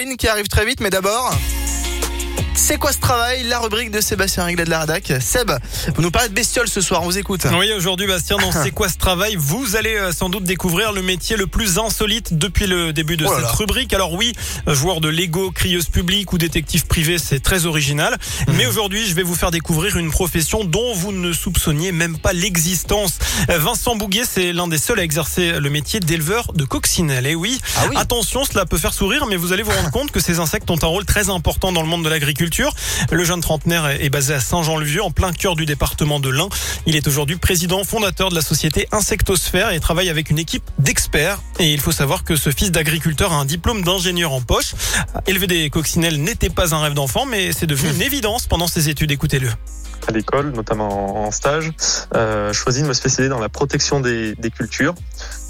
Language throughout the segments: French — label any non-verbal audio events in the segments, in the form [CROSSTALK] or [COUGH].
Qui arrive très vite, mais d'abord... C'est quoi ce travail La rubrique de Sébastien Réglet de la Radac. Seb, vous nous parlez de bestioles ce soir, on vous écoute. Oui, aujourd'hui, Bastien, dans C'est quoi ce travail Vous allez euh, sans doute découvrir le métier le plus insolite depuis le début de Oh cette là. rubrique. Alors oui, joueur de Lego, crieuse publique ou détective privé, c'est très original. Mhm. Mais aujourd'hui, je vais vous faire découvrir une profession dont vous ne soupçonniez même pas l'existence. Euh, Vincent Bouguet, c'est l'un des seuls à exercer le métier d'éleveur de coccinelles. Et oui, Ah oui. attention, cela peut faire sourire, mais vous allez vous rendre compte que ces insectes ont un rôle très important dans le monde de l'agriculture. Le jeune trentenaire est basé à Saint-Jean-le-Vieux, en plein cœur du département de l'Ain. Il est aujourd'hui président fondateur de la société Insectosphère et travaille avec une équipe d'experts. Et il faut savoir que ce fils d'agriculteur a un diplôme d'ingénieur en poche. Élever des coccinelles n'était pas un rêve d'enfant, mais c'est devenu une [LAUGHS] évidence pendant ses études. Écoutez-le. à l'école, notamment en en stage, euh, choisi de me spécialiser dans la protection des, des cultures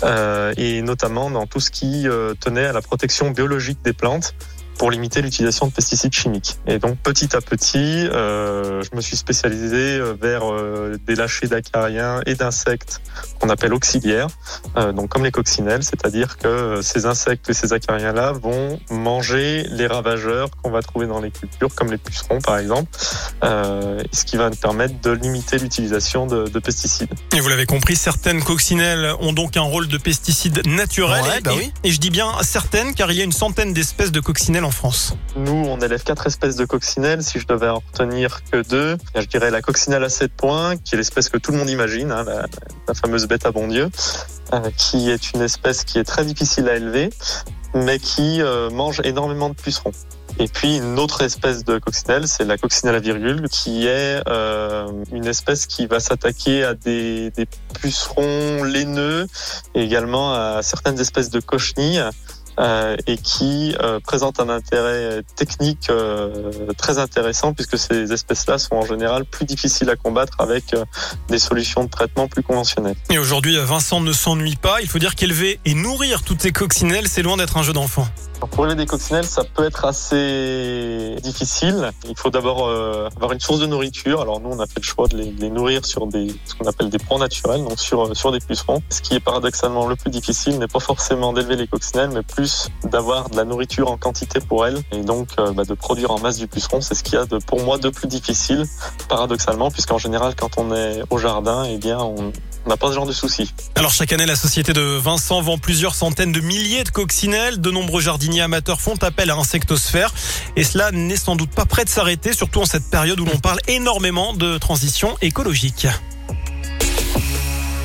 euh, et notamment dans tout ce qui euh, tenait à la protection biologique des plantes pour limiter l'utilisation de pesticides chimiques. Et donc petit à petit, euh, je me suis spécialisé euh, vers euh, des lâchers d'acariens et d'insectes qu'on appelle auxiliaires, euh, donc comme les coccinelles, c'est-à-dire que ces insectes et ces acariens-là vont manger les ravageurs qu'on va trouver dans les cultures, comme les pucerons par exemple, euh, ce qui va nous permettre de limiter l'utilisation de, de pesticides. Et vous l'avez compris, certaines coccinelles ont donc un rôle de pesticide naturel. Ouais, et, bah oui. et je dis bien certaines, car il y a une centaine d'espèces de coccinelles en Nous, on élève quatre espèces de coccinelles. Si je devais en retenir que deux, je dirais la coccinelle à sept points, qui est l'espèce que tout le monde imagine, hein, la, fameuse bête à bon Dieu, euh, qui est une espèce qui est très difficile à élever, mais qui euh, mange énormément de pucerons. Et puis une autre espèce de coccinelle, c'est la coccinelle à virgule, qui est euh, une espèce qui va s'attaquer à des, des pucerons laineux et également à certaines espèces de cochenilles et qui euh, présente un intérêt technique euh, très intéressant puisque ces espèces-là sont en général plus difficiles à combattre avec euh, des solutions de traitement plus conventionnelles. Et aujourd'hui, Vincent ne s'ennuie pas. Il faut dire qu'élever et nourrir toutes ces coccinelles, c'est loin d'être un jeu d'enfant. Pour élever des coccinelles, ça peut être assez difficile. Il faut d'abord euh, avoir une source de nourriture. Alors nous, on a fait le choix de les, nourrir sur ce qu'on appelle des proies naturels, donc sur sur des pucerons. Ce qui est paradoxalement le plus difficile n'est pas forcément d'élever les coccinelles, mais plus d'avoir de la nourriture en quantité pour elles et donc euh, bah, de produire en masse du puceron. C'est ce qu'il y a de pour moi de plus difficile, paradoxalement, puisqu'en général, quand on est au jardin, eh bien, on on n'a pas ce genre de soucis. Alors chaque année, la société de Vincent vend plusieurs centaines de milliers de coccinelles. De nombreux jardiniers amateurs font appel à Insectosphère. Et cela n'est sans doute pas prêt de s'arrêter, surtout en cette période où l'on parle énormément de transition écologique.